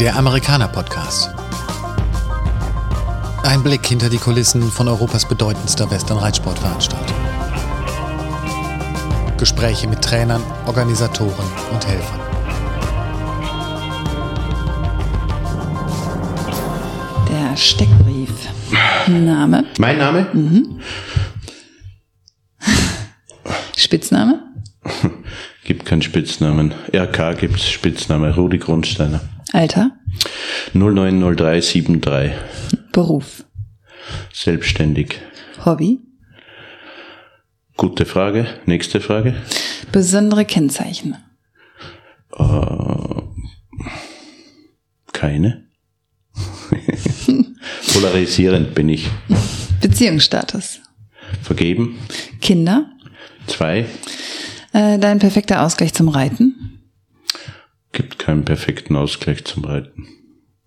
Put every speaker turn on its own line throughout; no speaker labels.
Der Amerikaner Podcast. Ein Blick hinter die Kulissen von Europas bedeutendster Western-Reitsportveranstaltung. Gespräche mit Trainern, Organisatoren und Helfern.
Der Steckbrief. Name?
Mein Name?
Spitzname?
Gibt keinen Spitznamen. RK gibt's Spitzname. Rudi Grundsteiner.
Alter?
090373.
Beruf?
Selbstständig.
Hobby?
Gute Frage. Nächste Frage.
Besondere Kennzeichen?
Keine. Polarisierend bin ich.
Beziehungsstatus?
Vergeben.
Kinder?
Zwei.
Äh, dein perfekter Ausgleich zum Reiten?
Gibt keinen perfekten Ausgleich zum Reiten.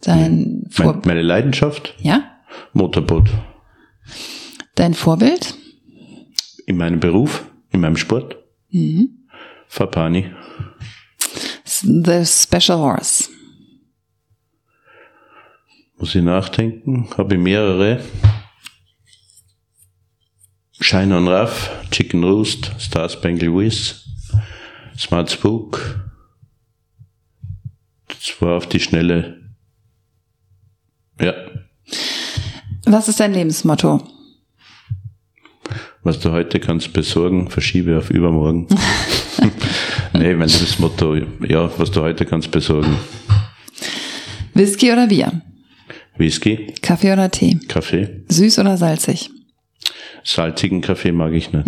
Dein, Vor
Mein, meine Leidenschaft?
ja?
Motorboot.
Dein Vorbild?
In meinem Beruf? In meinem Sport? Mhm. Fapani.
The Special Horse?
Muss ich nachdenken? Habe ich mehrere. Shine on Rough, Chicken Roost, Star Spangled Wiz, Smart Spook. Das war auf die Schnelle. Ja,
Was ist dein Lebensmotto?
was du heute kannst besorgen, verschiebe auf übermorgen. nee, mein Lebensmotto, ja, was du heute kannst besorgen.
Whisky oder Bier?
Whisky,
Kaffee oder Tee?
Kaffee.
Süß oder salzig?
Salzigen Kaffee mag ich nicht.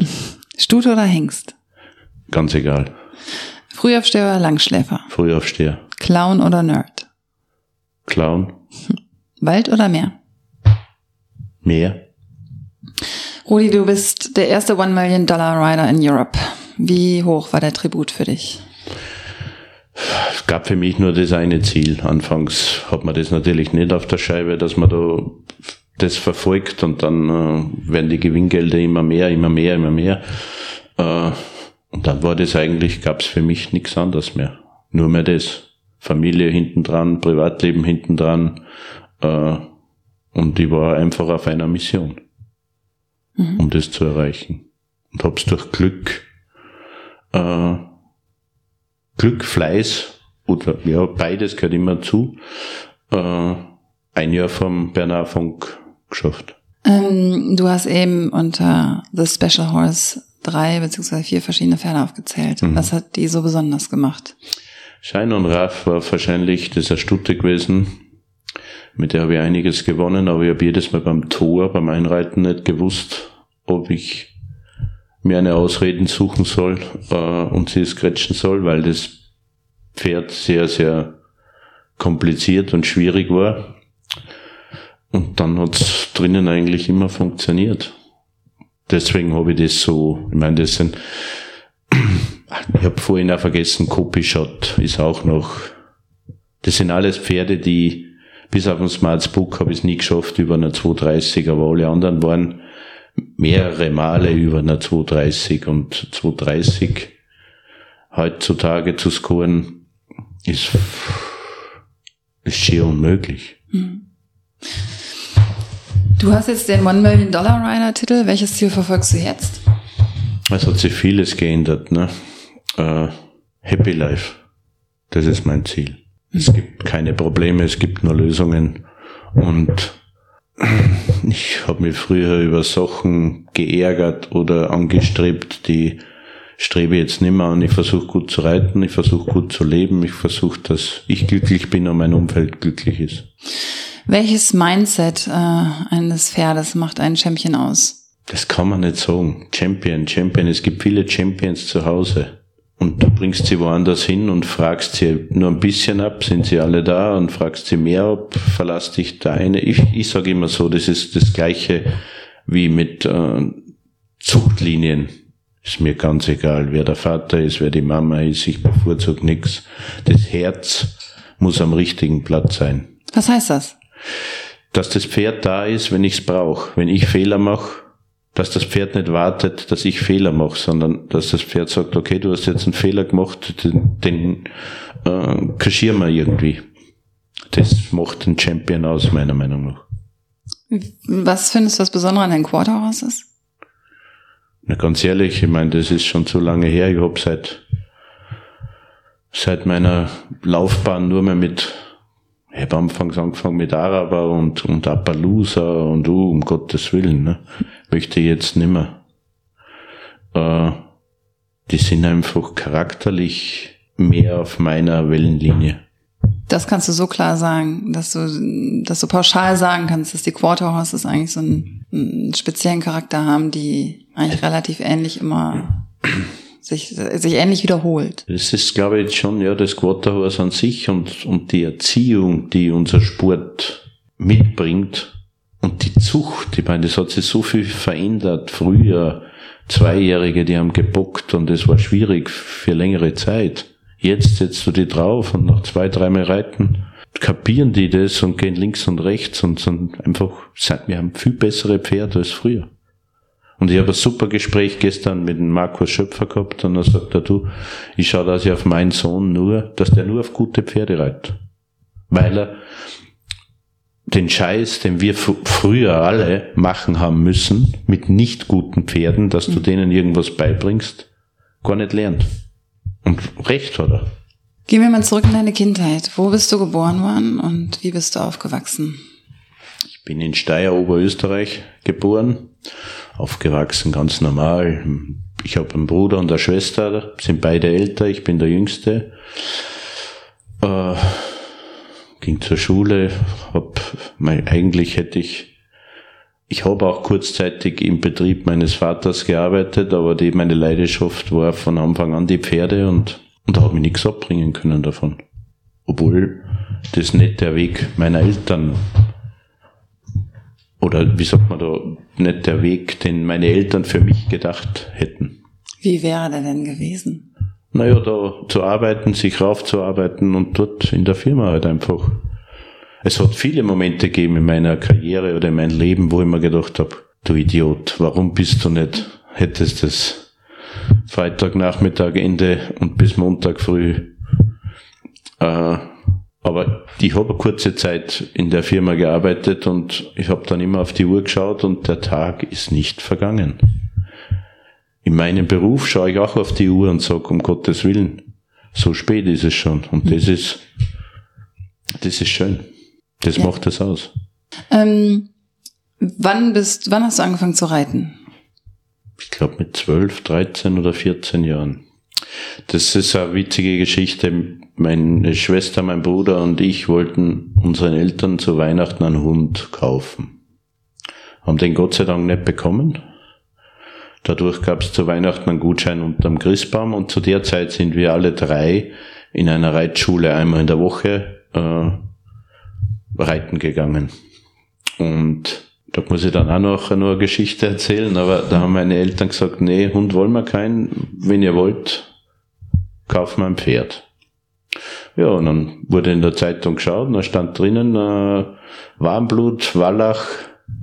Stute oder Hengst?
Ganz egal.
Frühaufsteher oder Langschläfer?
Frühaufsteher.
Clown oder Nerd?
Clown.
Wald oder Meer?
Mehr.
Rudi, du bist der erste One Million Dollar Rider in Europe. Wie hoch war der Tribut für dich?
Es gab für mich nur das eine Ziel. Anfangs hat man das natürlich nicht auf der Scheibe, dass man da das verfolgt und dann äh, werden die Gewinngelder immer mehr, immer mehr, immer mehr. Äh, und dann war das eigentlich, gab es für mich nichts anderes mehr. Nur mehr das. Familie hinten dran, Privatleben hinten dran. Äh, und ich war einfach auf einer Mission, um das zu erreichen. Und hab's durch Glück äh, Glück, Fleiß oder ja, beides gehört immer zu. Äh, ein Jahr vom Bernard Funk geschafft.
Ähm, du hast eben unter The Special Horse drei beziehungsweise vier verschiedene Pferde aufgezählt. Was hat die so besonders gemacht?
Schein und Raff war wahrscheinlich das eine Stute gewesen. Mit der habe ich einiges gewonnen, aber ich habe jedes Mal beim Tor, beim Einreiten nicht gewusst, ob ich mir eine Ausreden suchen soll äh, und sie skretchen soll, weil das Pferd sehr, sehr kompliziert und schwierig war. Und dann hat's drinnen eigentlich immer funktioniert. Deswegen habe ich das so, ich meine, das sind, ich habe vorhin auch vergessen, Copyshot ist auch noch, das sind alles Pferde, die, bis auf den Smart Book habe ich es nie geschafft über eine 230, aber alle anderen waren mehrere Male über einer 230 und 230 heutzutage zu scoren ist, ist schier unmöglich.
Du hast jetzt den One Million Dollar Rider Titel. Welches Ziel verfolgst du jetzt?
Es hat sich vieles geändert, ne? Äh, Happy Life. Das ist mein Ziel. Es gibt keine Probleme, es gibt nur Lösungen. Und ich habe mich früher über Sachen geärgert oder angestrebt, die strebe ich jetzt nicht mehr an. Ich versuche gut zu reiten, ich versuche gut zu leben, ich versuche, dass ich glücklich bin und mein Umfeld glücklich ist.
Welches Mindset äh, eines Pferdes macht einen Champion aus?
Das kann man nicht sagen. Champion, Champion. Es gibt viele Champions zu Hause. Und du bringst sie woanders hin und fragst sie nur ein bisschen ab, sind sie alle da und fragst sie mehr ab, verlass dich da eine. Ich, ich sage immer so, das ist das gleiche wie mit äh, Zuchtlinien. Ist mir ganz egal, wer der Vater ist, wer die Mama ist, ich bevorzuge nix. Das Herz muss am richtigen Platz sein.
Was heißt das?
Dass das Pferd da ist, wenn ich's brauche. Wenn ich Fehler mache, dass das Pferd nicht wartet, dass ich Fehler mache, sondern dass das Pferd sagt, okay, du hast jetzt einen Fehler gemacht, den, den äh, kaschieren wir irgendwie. das macht den Champion aus, meiner Meinung nach.
Was findest du das Besondere an den Quarter Horses?
Na, ganz ehrlich, ich meine, das ist schon zu lange her. Ich habe seit, seit meiner Laufbahn nur mehr mit, ich habe anfangs angefangen mit Araber und, und Appaloosa und uh, um Gottes Willen, ne? möchte ich jetzt nimmer. Äh, die sind einfach charakterlich mehr auf meiner Wellenlinie.
Das kannst du so klar sagen, dass du, dass du pauschal sagen kannst, dass die Quarter Horses eigentlich so einen, einen speziellen Charakter haben, die eigentlich relativ ähnlich immer sich, sich ähnlich wiederholt.
Das ist, glaube ich, schon, ja, das Quarterhorse an sich und, und die Erziehung, die unser Sport mitbringt und die Zucht, ich meine, das hat sich so viel verändert. Früher, Zweijährige, die haben gebockt und es war schwierig für längere Zeit. Jetzt setzt du die drauf und nach zwei, dreimal Reiten kapieren die das und gehen links und rechts und sind einfach, wir haben viel bessere Pferde als früher. Und ich habe ein super Gespräch gestern mit dem Markus Schöpfer gehabt und dann sagt er, du, ich schaue dass ich auf meinen Sohn nur, dass der nur auf gute Pferde reitet. Weil er den Scheiß, den wir früher alle machen haben müssen, mit nicht guten Pferden, dass du denen irgendwas beibringst, gar nicht lernt. Und recht hat er.
Gehen wir mal zurück in deine Kindheit. Wo bist du geboren worden und wie bist du aufgewachsen?
Ich bin in Steyr, Oberösterreich geboren, aufgewachsen ganz normal. Ich habe einen Bruder und eine Schwester, sind beide älter, ich bin der Jüngste. Äh, ging zur Schule, hab, mein, eigentlich hätte ich ich habe auch kurzzeitig im Betrieb meines Vaters gearbeitet, aber die, meine Leidenschaft war von Anfang an die Pferde und, und da habe ich nichts abbringen können davon. Obwohl das nicht der Weg meiner Eltern oder wie sagt man da, nicht der Weg, den meine Eltern für mich gedacht hätten.
Wie wäre der denn gewesen?
Naja, da zu arbeiten, sich raufzuarbeiten und dort in der Firma halt einfach es hat viele Momente gegeben in meiner Karriere oder in meinem Leben, wo ich mir gedacht habe, du Idiot, warum bist du nicht, hättest es Freitagnachmittag, Ende und bis Montag früh. Äh, aber ich habe kurze Zeit in der Firma gearbeitet und ich habe dann immer auf die Uhr geschaut und der Tag ist nicht vergangen. In meinem Beruf schaue ich auch auf die Uhr und sage, um Gottes Willen, so spät ist es schon. Und das ist, das ist schön. Das ja. macht das aus.
Ähm, wann bist, wann hast du angefangen zu reiten?
Ich glaube mit 12, 13 oder 14 Jahren. Das ist eine witzige Geschichte. Meine Schwester, mein Bruder und ich wollten unseren Eltern zu Weihnachten einen Hund kaufen. Haben den Gott sei Dank nicht bekommen. Dadurch gab es zu Weihnachten einen Gutschein unterm Christbaum und zu der Zeit sind wir alle drei in einer Reitschule einmal in der Woche äh, reiten gegangen. Und da muss ich dann auch noch eine Geschichte erzählen, aber da haben meine Eltern gesagt, nee, Hund wollen wir keinen, wenn ihr wollt, kaufen wir ein Pferd. Ja, und dann wurde in der Zeitung geschaut, und da stand drinnen äh, Warmblut, Wallach,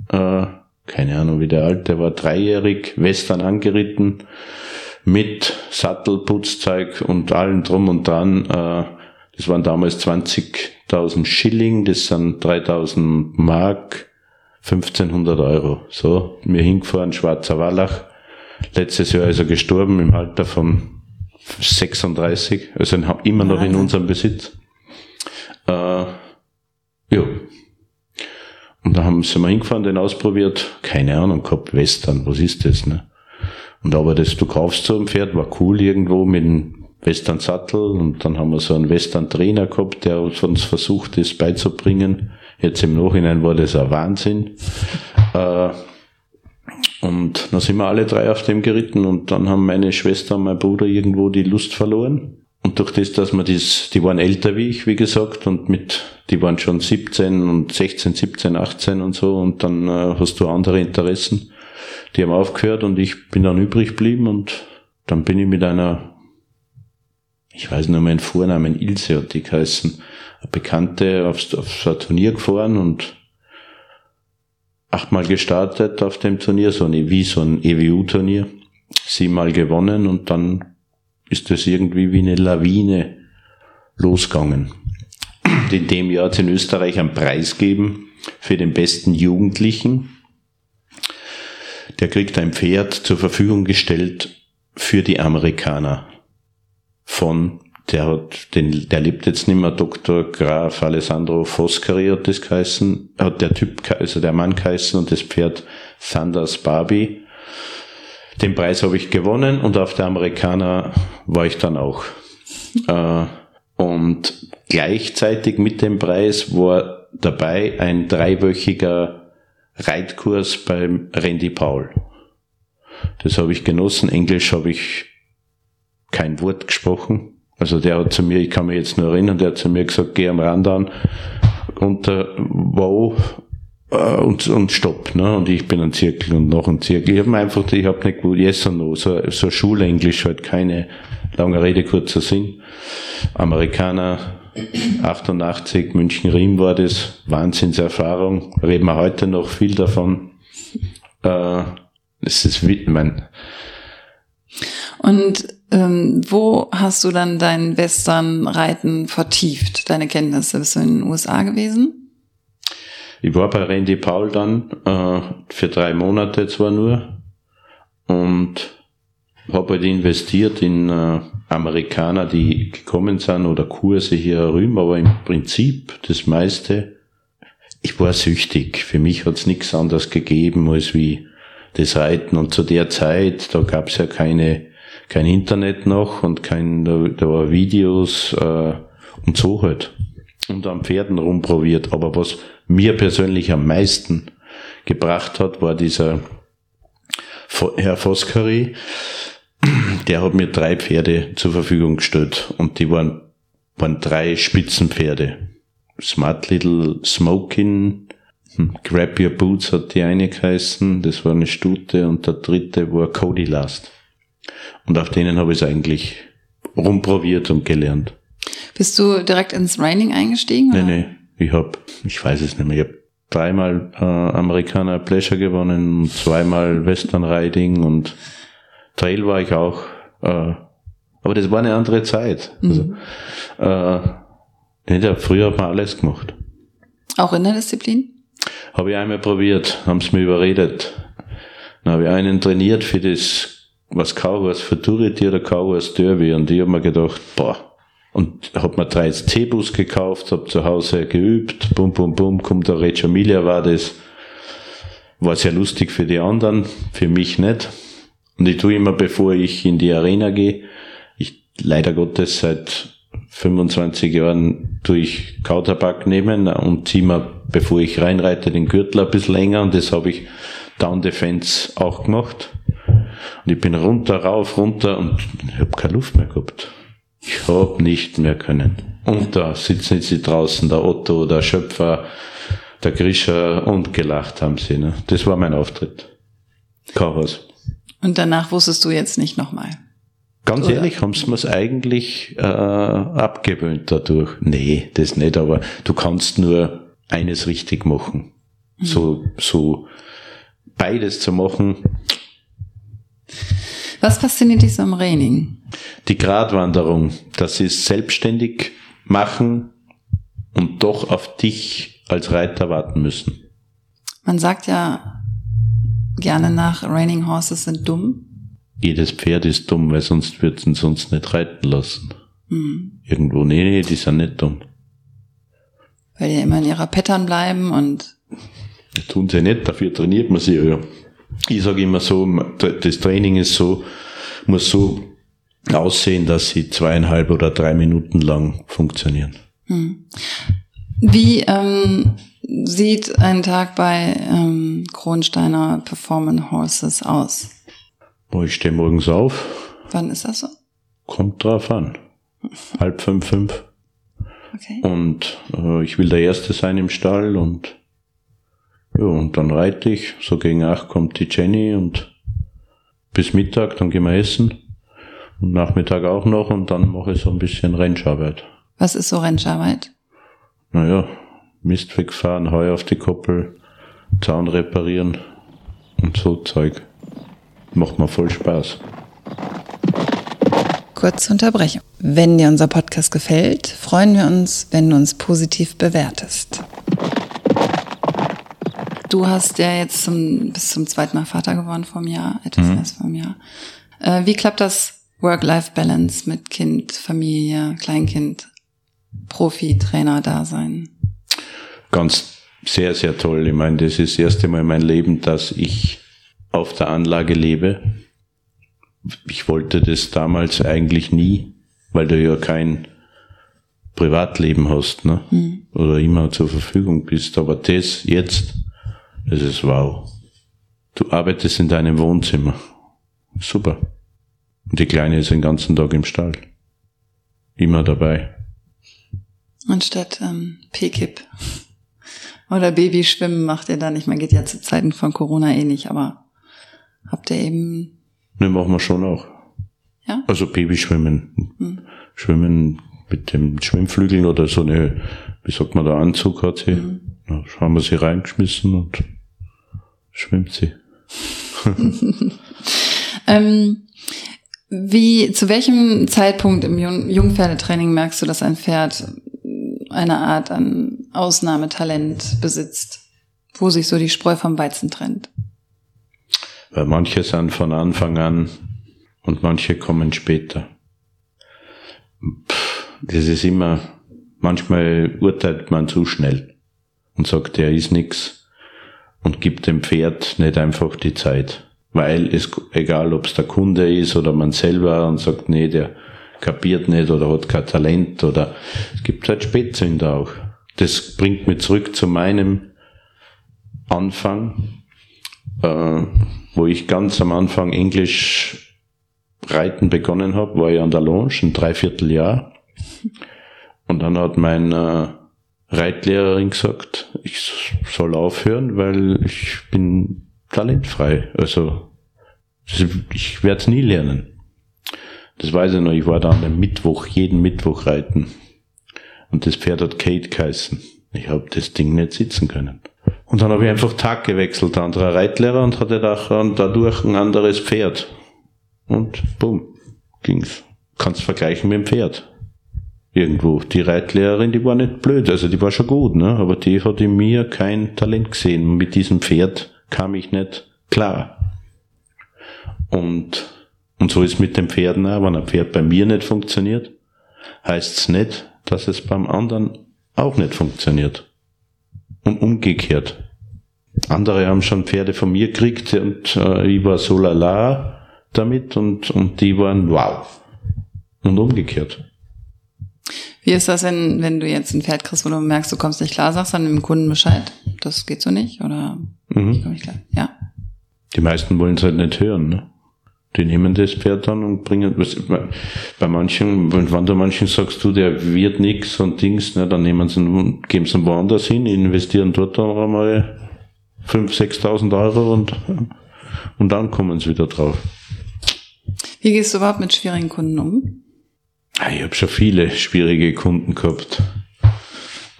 äh, keine Ahnung wie der alte war, dreijährig, Western angeritten, mit Sattel, Putzzeug und allem drum und dran. Äh, das waren damals 20.000 Schilling, das sind 3.000 Mark, 1500 Euro. So, mir hingefahren, Schwarzer Wallach. Letztes Jahr ist er gestorben im Alter von 36, also immer noch in unserem Besitz. Äh, ja. Und da haben sie mal hingefahren, den ausprobiert. Keine Ahnung gehabt, Western, was ist das, ne? Und aber das, du kaufst so ein Pferd, war cool irgendwo mit einem Western Sattel und dann haben wir so einen Western Trainer gehabt, der uns versucht, das beizubringen. Jetzt im Nachhinein war das ein Wahnsinn. Äh, und dann sind wir alle drei auf dem geritten und dann haben meine Schwester und mein Bruder irgendwo die Lust verloren. Und durch das, dass wir das, die waren älter wie ich, wie gesagt, und mit, die waren schon 17 und 16, 17, 18 und so, und dann äh, hast du andere Interessen. Die haben aufgehört und ich bin dann übrig geblieben und dann bin ich mit einer ich weiß nur meinen Vornamen, Ilse hat die geheißen, eine Bekannte aufs, auf so ein Turnier gefahren und achtmal gestartet auf dem Turnier, so eine, wie so ein EWU-Turnier, siebenmal gewonnen und dann ist das irgendwie wie eine Lawine losgegangen. in dem Jahr hat es in Österreich einen Preis geben für den besten Jugendlichen. Der kriegt ein Pferd zur Verfügung gestellt für die Amerikaner von der hat, den, der lebt jetzt nicht mehr, Dr. Graf Alessandro Foscari hat das geheißen, hat der Typ, also der Mann geheißen und das Pferd Sanders Barbie. Den Preis habe ich gewonnen und auf der Amerikaner war ich dann auch. Äh, und gleichzeitig mit dem Preis war dabei ein dreiwöchiger Reitkurs beim Randy Paul. Das habe ich genossen. Englisch habe ich kein Wort gesprochen. Also der hat zu mir, ich kann mich jetzt nur erinnern, der hat zu mir gesagt, geh am Rand an und äh, wow äh, und, und stopp. Ne? Und ich bin ein Zirkel und noch ein Zirkel. Ich habe einfach, ich habe nicht gut yes or no, so, so Schulenglisch halt keine lange Rede, kurzer Sinn. Amerikaner 88, München-Riem war das, Wahnsinnserfahrung, reden wir heute noch viel davon. Äh, es ist, mein,
und ähm, wo hast du dann dein Westernreiten vertieft, deine Kenntnisse? Bist du in den USA gewesen?
Ich war bei Randy Paul dann äh, für drei Monate zwar nur und habe halt investiert in äh, Amerikaner, die gekommen sind oder Kurse hier herüben, aber im Prinzip das meiste, ich war süchtig. Für mich hat's nichts anderes gegeben als wie das Reiten und zu der Zeit, da gab's ja keine kein Internet noch und kein, da, da war Videos äh, und so halt. Und am Pferden rumprobiert. Aber was mir persönlich am meisten gebracht hat, war dieser Herr Foskari. Der hat mir drei Pferde zur Verfügung gestellt und die waren, waren drei Spitzenpferde. Smart Little Smoking, hm, Grab Your Boots hat die eine geheißen, das war eine Stute und der dritte war Cody Last. Und auf denen habe ich es eigentlich rumprobiert und gelernt.
Bist du direkt ins Raining eingestiegen?
Oder? Nee, nee. Ich habe, ich weiß es nicht mehr, ich habe dreimal äh, Amerikaner Pleasure gewonnen und zweimal Western Riding und Trail war ich auch. Äh, aber das war eine andere Zeit. Mhm. Also, äh, nee, früher hat man alles gemacht.
Auch in der Disziplin?
Habe ich einmal probiert, haben sie mir überredet. Dann habe ich einen trainiert für das was Cowboys Futurity oder Cowboys Derby und ich habe mir gedacht, boah, und hab mir drei C-Bus gekauft, hab zu Hause geübt, bum bum bum, kommt der Reggio Emilia war das, war sehr lustig für die anderen, für mich nicht. Und ich tue immer, bevor ich in die Arena gehe, ich leider Gottes seit 25 Jahren tue ich Kautabak nehmen und ziehe mir, bevor ich reinreite, den Gürtel ein bisschen länger und das habe ich Down Defense auch gemacht. Und ich bin runter, rauf, runter und ich habe keine Luft mehr gehabt. Ich hab nicht mehr können. Und da sitzen sie draußen, der Otto, der Schöpfer, der Grischer und gelacht haben sie. Ne? Das war mein Auftritt. Chaos.
Und danach wusstest du jetzt nicht nochmal?
Ganz Oder? ehrlich, haben sie mir's eigentlich äh, abgewöhnt dadurch. Nee, das nicht, aber du kannst nur eines richtig machen. Mhm. So, so beides zu machen,
was fasziniert dich so am Training?
Die Gratwanderung, dass sie es selbstständig machen und doch auf dich als Reiter warten müssen.
Man sagt ja gerne nach, Raining Horses sind dumm.
Jedes Pferd ist dumm, weil sonst wird es sonst nicht reiten lassen. Mhm. Irgendwo, nee, nee, die sind nicht dumm.
Weil die immer in ihrer Pattern bleiben und.
Das tun sie nicht, dafür trainiert man sie ja ich sage immer so, das Training ist so, muss so aussehen, dass sie zweieinhalb oder drei Minuten lang funktionieren. Hm.
Wie ähm, sieht ein Tag bei ähm, Kronsteiner Performance Horses aus?
Ich stehe morgens auf.
Wann ist das so?
Kommt drauf an. Halb fünf, fünf. Okay. Und äh, ich will der Erste sein im Stall und ja, und dann reite ich, so gegen acht kommt die Jenny und bis Mittag, dann gehen wir essen. Und Nachmittag auch noch und dann mache ich so ein bisschen Rennscharbeit.
Was ist so Rennscharbeit?
Naja, Mist wegfahren, Heu auf die Koppel, Zaun reparieren und so Zeug. Macht mir voll Spaß.
kurze Unterbrechung. Wenn dir unser Podcast gefällt, freuen wir uns, wenn du uns positiv bewertest. Du hast ja jetzt zum, bis zum zweiten Mal Vater geworden vom Jahr, etwas mhm. mehr als vom Jahr. Äh, wie klappt das Work-Life-Balance mit Kind, Familie, Kleinkind, Profi, Trainer, Dasein?
Ganz sehr, sehr toll. Ich meine, das ist das erste Mal in meinem Leben, dass ich auf der Anlage lebe. Ich wollte das damals eigentlich nie, weil du ja kein Privatleben hast, ne? Mhm. Oder immer zur Verfügung bist. Aber das jetzt, das ist wow. Du arbeitest in deinem Wohnzimmer. Super. Und die Kleine ist den ganzen Tag im Stall. Immer dabei.
Anstatt ähm, P-Kip. Oder Babyschwimmen macht ihr dann. Ich meine, geht ja zu Zeiten von Corona eh nicht, aber habt ihr eben.
Ne, machen wir schon auch.
Ja?
Also Babyschwimmen. Hm. Schwimmen mit dem Schwimmflügel oder so eine, wie sagt man, der Anzug hat sie. Mhm. Da haben wir sie reingeschmissen und schwimmt sie.
ähm, wie, zu welchem Zeitpunkt im Jungpferdetraining merkst du, dass ein Pferd eine Art an Ausnahmetalent besitzt, wo sich so die Spreu vom Weizen trennt?
Weil manche sind von Anfang an und manche kommen später. Das ist immer, manchmal urteilt man zu schnell und sagt, er ist nix und gibt dem Pferd nicht einfach die Zeit. Weil es, egal ob es der Kunde ist oder man selber und sagt, nee, der kapiert nicht oder hat kein Talent oder es gibt halt Spätzünder auch. Das bringt mich zurück zu meinem Anfang, äh, wo ich ganz am Anfang Englisch reiten begonnen habe, war ich an der Lounge, ein Dreivierteljahr. Und dann hat mein äh, Reitlehrerin gesagt, ich soll aufhören, weil ich bin talentfrei. Also ich werde es nie lernen. Das weiß ich noch, ich war da am Mittwoch, jeden Mittwoch reiten. Und das Pferd hat Kate geheißen. Ich habe das Ding nicht sitzen können. Und dann habe ich einfach Tag gewechselt, anderer Reitlehrer und hatte dadurch ein anderes Pferd. Und bumm, ging's. Kannst vergleichen mit dem Pferd. Irgendwo. Die Reitlehrerin, die war nicht blöd, also die war schon gut, ne? Aber die hat in mir kein Talent gesehen. Mit diesem Pferd kam ich nicht klar. Und und so ist mit den Pferden auch, wenn ein Pferd bei mir nicht funktioniert, heißt es nicht, dass es beim anderen auch nicht funktioniert. Und umgekehrt. Andere haben schon Pferde von mir gekriegt und äh, ich war so lala damit und, und die waren wow. Und umgekehrt.
Wie ist das, wenn, wenn du jetzt ein Pferd kriegst, wo du merkst, du kommst nicht klar, sagst dann dem Kunden Bescheid? Das geht so nicht? Oder mhm. ich komme nicht klar? Ja.
Die meisten wollen es halt nicht hören, ne? Die nehmen das Pferd dann und bringen, bei manchen, wenn du manchen sagst, du, der wird nix und Dings, ne, dann nehmen sie geben sie woanders hin, investieren dort dann einmal 5.000, 6.000 Euro und, und dann kommen sie wieder drauf.
Wie gehst du überhaupt mit schwierigen Kunden um?
Ah, ich habe schon viele schwierige Kunden gehabt.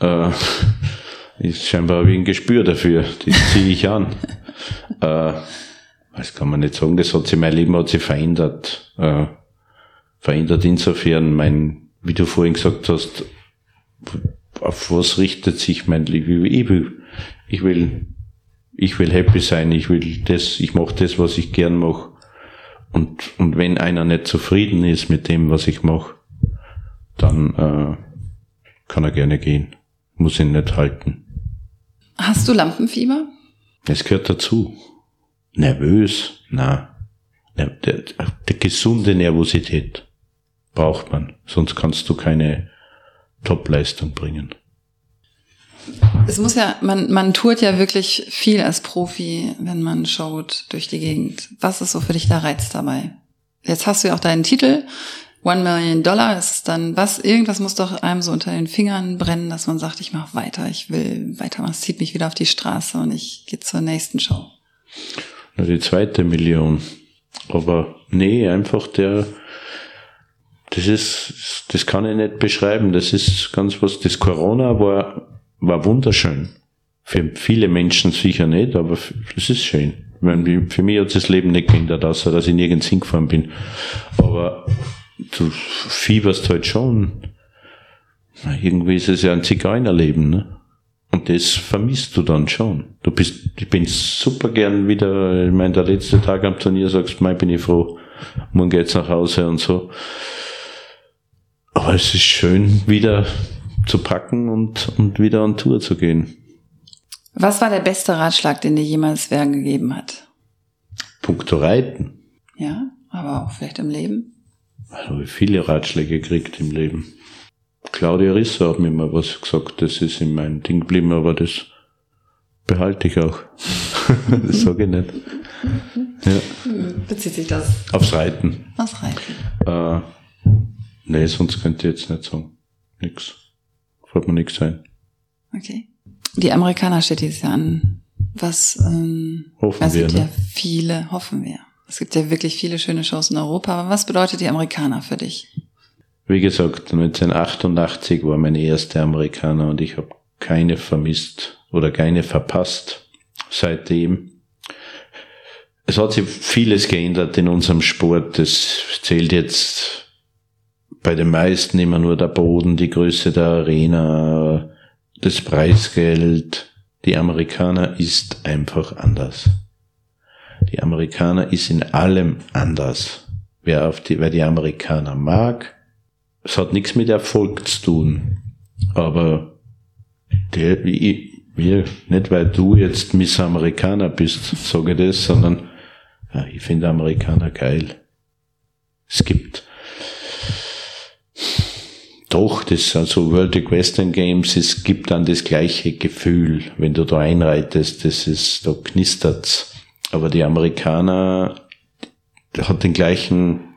Äh, ist scheinbar wie ein Gespür dafür. Die ziehe ich an. äh, das kann man nicht sagen, das hat sich, mein Leben hat sich verändert. Äh, verändert insofern, mein, wie du vorhin gesagt hast, auf was richtet sich mein Leben? Ich will, ich will, ich will happy sein, ich will das, ich mache das, was ich gern mache. Und, und wenn einer nicht zufrieden ist mit dem, was ich mache, dann äh, kann er gerne gehen. Muss ihn nicht halten.
Hast du Lampenfieber?
Es gehört dazu nervös, na, der, der, der gesunde Nervosität braucht man, sonst kannst du keine Topleistung bringen.
Es muss ja, man, man tut ja wirklich viel als Profi, wenn man schaut durch die Gegend. Was ist so für dich der Reiz dabei? Jetzt hast du ja auch deinen Titel, One Million Dollar ist dann was, irgendwas muss doch einem so unter den Fingern brennen, dass man sagt, ich mache weiter, ich will weitermachen, es zieht mich wieder auf die Straße und ich gehe zur nächsten Show
nur die zweite Million. Aber nee, einfach der, das ist, das kann ich nicht beschreiben. Das ist ganz was, das Corona war, war wunderschön. Für viele Menschen sicher nicht, aber es ist schön. Meine, für mich hat das Leben nicht geändert, außer dass ich nirgends hingefahren bin. Aber du fieberst halt schon. Na, irgendwie ist es ja ein Zigeunerleben, ne? Und das vermisst du dann schon. Du bist, ich bin super gern wieder, ich meine, der letzte Tag am Turnier sagst, mein bin ich froh, morgen geht's nach Hause und so. Aber es ist schön, wieder zu packen und, und wieder an Tour zu gehen.
Was war der beste Ratschlag, den dir jemals wer gegeben hat?
Punkto Reiten.
Ja, aber auch vielleicht im Leben?
Ich habe viele Ratschläge gekriegt im Leben. Claudia Risser hat mir mal was gesagt, das ist in meinem Ding geblieben, aber das behalte ich auch. das sage ich nicht.
Ja. Bezieht sich das?
Aufs Reiten.
Aufs Reiten.
Äh, nee, sonst könnte ich jetzt nicht sagen. Nix. Fällt mir nichts ein.
Okay. Die Amerikaner steht dieses Jahr an. Was, ähm,
Hoffen
es
wir, ne?
ja viele, hoffen wir. Es gibt ja wirklich viele schöne Shows in Europa, aber was bedeutet die Amerikaner für dich?
Wie gesagt, 1988 war mein erster Amerikaner und ich habe keine vermisst oder keine verpasst seitdem. Es hat sich vieles geändert in unserem Sport. Es zählt jetzt bei den meisten immer nur der Boden, die Größe der Arena, das Preisgeld. Die Amerikaner ist einfach anders. Die Amerikaner ist in allem anders. Wer, auf die, wer die Amerikaner mag, es hat nichts mit Erfolg zu tun. Aber der, ich, wir, nicht weil du jetzt Miss Amerikaner bist, sage ich das, sondern ja, ich finde Amerikaner geil. Es gibt doch, das also World Western Games, es gibt dann das gleiche Gefühl, wenn du da einreitest, das ist, da knistert's. Aber die Amerikaner hat den gleichen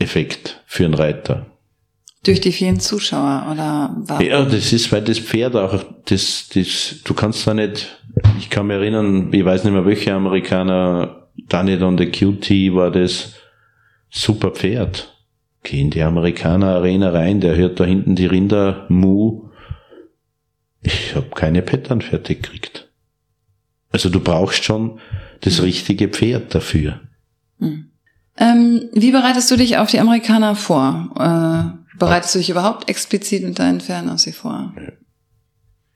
Effekt für einen Reiter.
Durch die vielen Zuschauer oder war?
Ja, das ist, weil das Pferd auch, das, das, du kannst da nicht, ich kann mich erinnern, ich weiß nicht mehr welche Amerikaner, Danny on the QT war das super Pferd. Geh in die Amerikaner Arena rein, der hört da hinten die Rinder Mu. Ich habe keine Pattern fertig gekriegt. Also du brauchst schon das richtige Pferd dafür.
Hm. Ähm, wie bereitest du dich auf die Amerikaner vor? Äh, bereitest du dich überhaupt explizit mit deinen Pferden auf sie vor?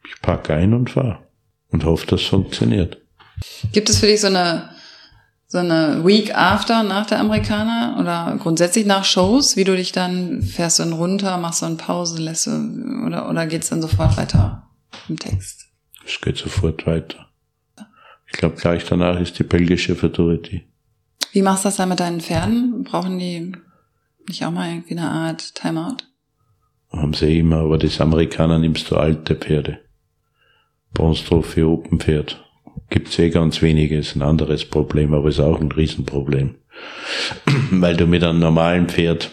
Ich packe ein und fahr und hoffe, das funktioniert.
Gibt es für dich so eine so eine Week after nach der Amerikaner oder grundsätzlich nach Shows, wie du dich dann fährst du dann runter, machst du eine Pause, lässt du oder oder geht's dann sofort weiter im Text?
Es geht sofort weiter. Ich glaube, gleich danach ist die belgische Futurity.
Wie machst du das dann mit deinen Pferden? Brauchen die nicht auch mal irgendwie eine Art Timeout?
Haben sie immer, aber das Amerikaner nimmst du alte Pferde. Bronze Trophy Open Pferd. Gibt's eh ganz wenige, ist ein anderes Problem, aber ist auch ein Riesenproblem. Weil du mit einem normalen Pferd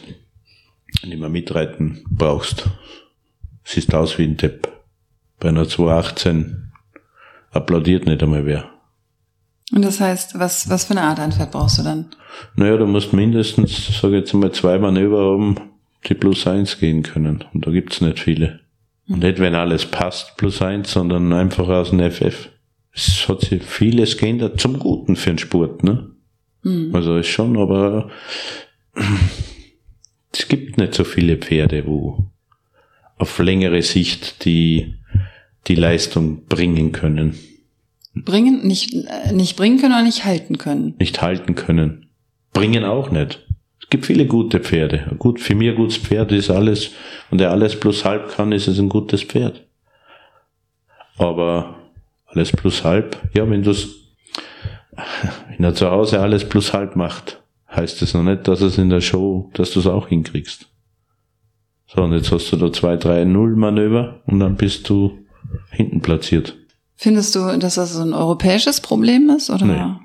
nicht mehr mitreiten brauchst. Siehst aus wie ein Depp. Bei einer 218 applaudiert nicht einmal wer.
Und das heißt, was, was für eine Art ein Pferd brauchst du dann?
Naja, du musst mindestens, sage ich jetzt mal, zwei Manöver haben, die plus eins gehen können. Und da gibt's nicht viele. Und nicht, wenn alles passt, plus eins, sondern einfach aus dem FF. Es hat sich vieles geändert zum Guten für den Sport, ne?
Mhm.
Also ist schon, aber es gibt nicht so viele Pferde, wo auf längere Sicht die, die Leistung bringen können.
Bringen, nicht, äh, nicht bringen können oder nicht halten können.
Nicht halten können. Bringen auch nicht. Es gibt viele gute Pferde. Gut, für ein gutes Pferd ist alles, und der alles plus halb kann, ist es ein gutes Pferd. Aber alles plus halb, ja, wenn du's, wenn er zu Hause alles plus halb macht, heißt das noch nicht, dass es in der Show, dass du es auch hinkriegst. So, und jetzt hast du da zwei, drei Null-Manöver und dann bist du hinten platziert.
Findest du, dass das so ein europäisches Problem ist? Oder?
Nee.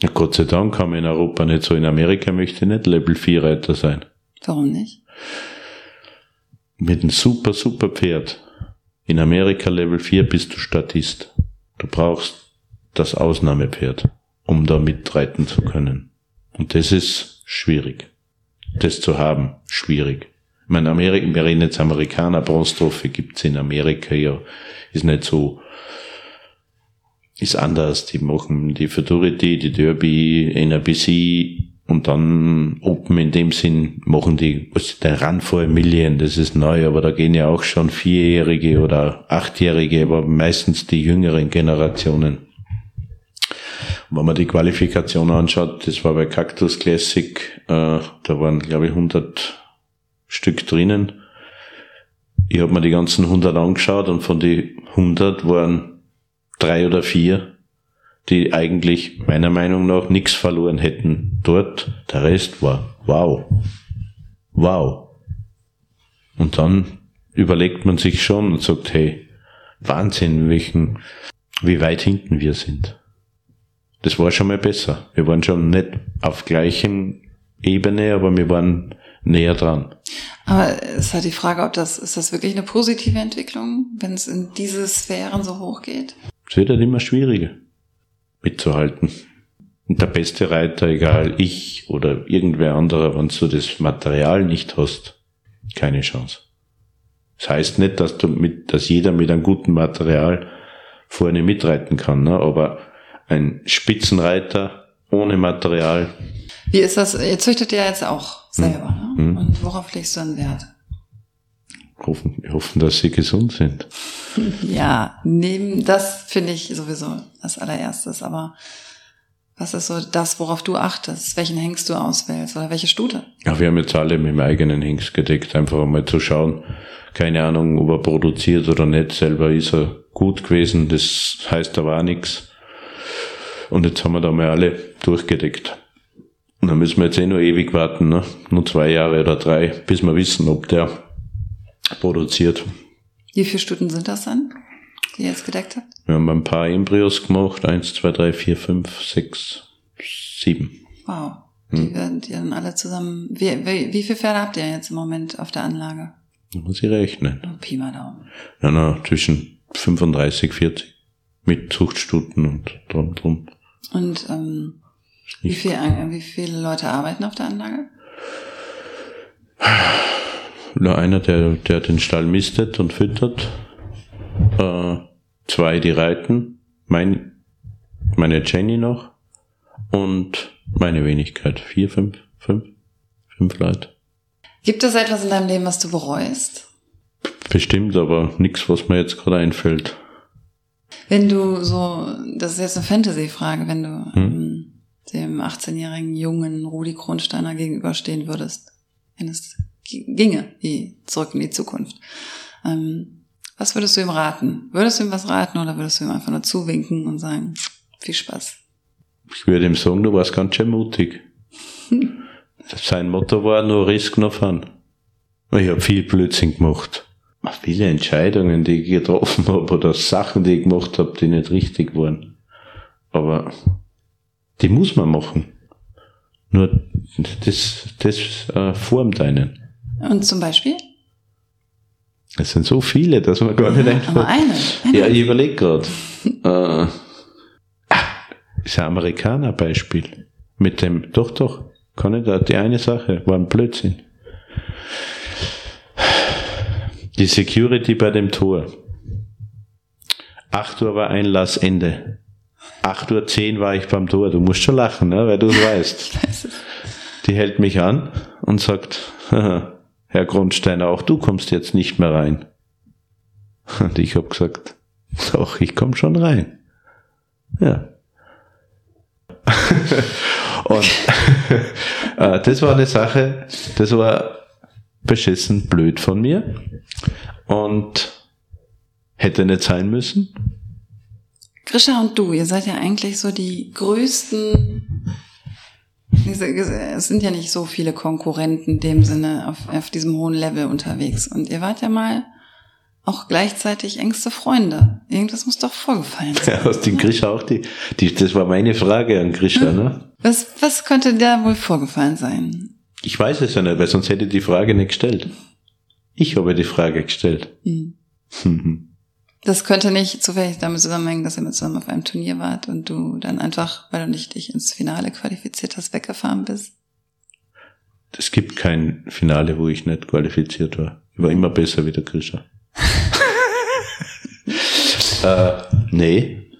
Ja, Gott sei Dank haben wir in Europa nicht so. In Amerika möchte ich nicht Level 4 Reiter sein.
Warum nicht?
Mit einem super, super Pferd. In Amerika Level 4 bist du Statist. Du brauchst das Ausnahmepferd, um da mitreiten zu können. Und das ist schwierig. Das zu haben, schwierig. Ich meine, Amerika, wir reden jetzt Amerikaner, Bronztrophy gibt's in Amerika ja, ist nicht so, ist anders. Die machen die Futurity, die Derby, NRBC Und dann Open in dem Sinn machen die, was der Run for a Million, das ist neu, aber da gehen ja auch schon Vierjährige oder Achtjährige, aber meistens die jüngeren Generationen. Wenn man die Qualifikation anschaut, das war bei Cactus Classic, äh, da waren glaube ich 100 Stück drinnen. Ich habe mir die ganzen 100 angeschaut und von die 100 waren drei oder vier die eigentlich meiner Meinung nach nichts verloren hätten dort. Der Rest war wow. Wow. Und dann überlegt man sich schon und sagt, hey, Wahnsinn, welchen, wie weit hinten wir sind. Das war schon mal besser. Wir waren schon nicht auf gleichem Ebene, aber wir waren näher dran.
Aber es ist halt die Frage, ob das, ist das wirklich eine positive Entwicklung, wenn es in diese Sphären so hoch geht?
Es wird halt immer schwieriger mitzuhalten. Und der beste Reiter, egal ich oder irgendwer anderer, wenn du das Material nicht hast, keine Chance. Das heißt nicht, dass du mit, dass jeder mit einem guten Material vorne mitreiten kann, ne? aber ein Spitzenreiter ohne Material.
Wie ist das? Ihr züchtet ja jetzt auch selber, hm. ne? Hm. Und worauf legst du einen Wert?
Hoffen, hoffen, dass sie gesund sind.
Ja, neben das finde ich sowieso als allererstes. Aber was ist so das, worauf du achtest? Welchen Hengst du auswählst oder welche Stute?
Ja, wir haben jetzt alle mit dem eigenen Hengst gedeckt, einfach mal zu schauen. Keine Ahnung, ob er produziert oder nicht. Selber ist er gut gewesen. Das heißt da war nichts. Und jetzt haben wir da mal alle durchgedeckt. Und dann müssen wir jetzt eh nur ewig warten, ne? Nur zwei Jahre oder drei, bis wir wissen, ob der produziert.
Wie viele Stunden sind das dann, die ihr jetzt gedeckt habt?
Wir haben ein paar Embryos gemacht. Eins, zwei, drei, vier, fünf, sechs, sieben.
Wow. Die hm. werden die dann alle zusammen. Wie, wie, wie viele Pferde habt ihr jetzt im Moment auf der Anlage?
Da muss ich rechnen.
Oh, Pi mal Daumen.
Ja, na, zwischen 35, 40. Mit Zuchtstuten und drum, drum.
Und ähm, wie, viel, wie viele Leute arbeiten auf der Anlage?
einer, der, der den Stall mistet und füttert, äh, zwei, die reiten, mein, meine Jenny noch und meine Wenigkeit. Vier, fünf, fünf, fünf Leute.
Gibt es etwas in deinem Leben, was du bereust?
Bestimmt, aber nichts, was mir jetzt gerade einfällt.
Wenn du so, das ist jetzt eine Fantasy-Frage, wenn du hm? ähm, dem 18-jährigen jungen Rudi Kronsteiner gegenüberstehen würdest, wenn es ginge, wie zurück in die Zukunft. Ähm, was würdest du ihm raten? Würdest du ihm was raten oder würdest du ihm einfach nur zuwinken und sagen, viel Spaß?
Ich würde ihm sagen, du warst ganz schön mutig. Sein Motto war nur Risk no fun. Ich habe viel Blödsinn gemacht. Viele Entscheidungen, die ich getroffen habe oder Sachen, die ich gemacht habe, die nicht richtig waren. Aber die muss man machen. Nur das, das äh, formt einen.
Und zum Beispiel?
Es sind so viele, dass man gar nicht ja, einfach.
Aber eine, eine.
Ja, ich überlege gerade. äh, ist ein Amerikaner-Beispiel. Mit dem, doch, doch, kann ich da, die eine Sache, war ein Blödsinn. Die Security bei dem Tor. 8 Uhr war Einlassende. 8 Uhr 10 war ich beim Tor. Du musst schon lachen, ne, weil du es weißt. Die hält mich an und sagt, Herr Grundsteiner, auch du kommst jetzt nicht mehr rein. Und ich habe gesagt, doch, ich komme schon rein. Ja. Und äh, das war eine Sache, das war beschissen blöd von mir und hätte nicht sein müssen.
Grisha und du, ihr seid ja eigentlich so die größten es sind ja nicht so viele Konkurrenten in dem Sinne auf, auf diesem hohen Level unterwegs. Und ihr wart ja mal auch gleichzeitig engste Freunde. Irgendwas muss doch vorgefallen sein.
Ja, aus den Grisha auch die, die, das war meine Frage an Grisha, ne?
Was, was könnte da wohl vorgefallen sein?
Ich weiß es ja nicht, weil sonst hätte die Frage nicht gestellt. Ich habe die Frage gestellt.
Hm. Das könnte nicht zufällig damit zusammenhängen, dass ihr mit zusammen auf einem Turnier wart und du dann einfach, weil du nicht dich ins Finale qualifiziert hast, weggefahren bist?
Es gibt kein Finale, wo ich nicht qualifiziert war. Ich war immer besser wie der Grisha. äh, nee.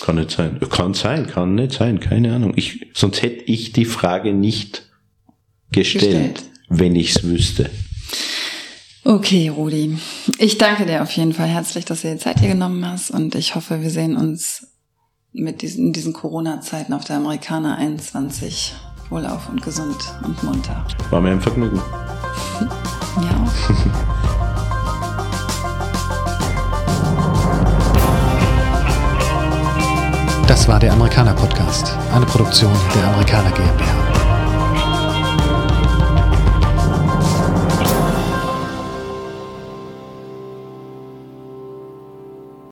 Kann nicht sein. Kann sein, kann nicht sein, keine Ahnung. Ich, sonst hätte ich die Frage nicht gestellt, gestellt. wenn ich es wüsste.
Okay, Rudi. Ich danke dir auf jeden Fall herzlich, dass du dir Zeit hier genommen hast und ich hoffe, wir sehen uns mit diesen, in diesen Corona-Zeiten auf der Amerikaner 21 wohlauf und gesund und munter.
War mir ein Vergnügen.
ja.
Das war der Amerikaner Podcast, eine Produktion der Amerikaner GmbH.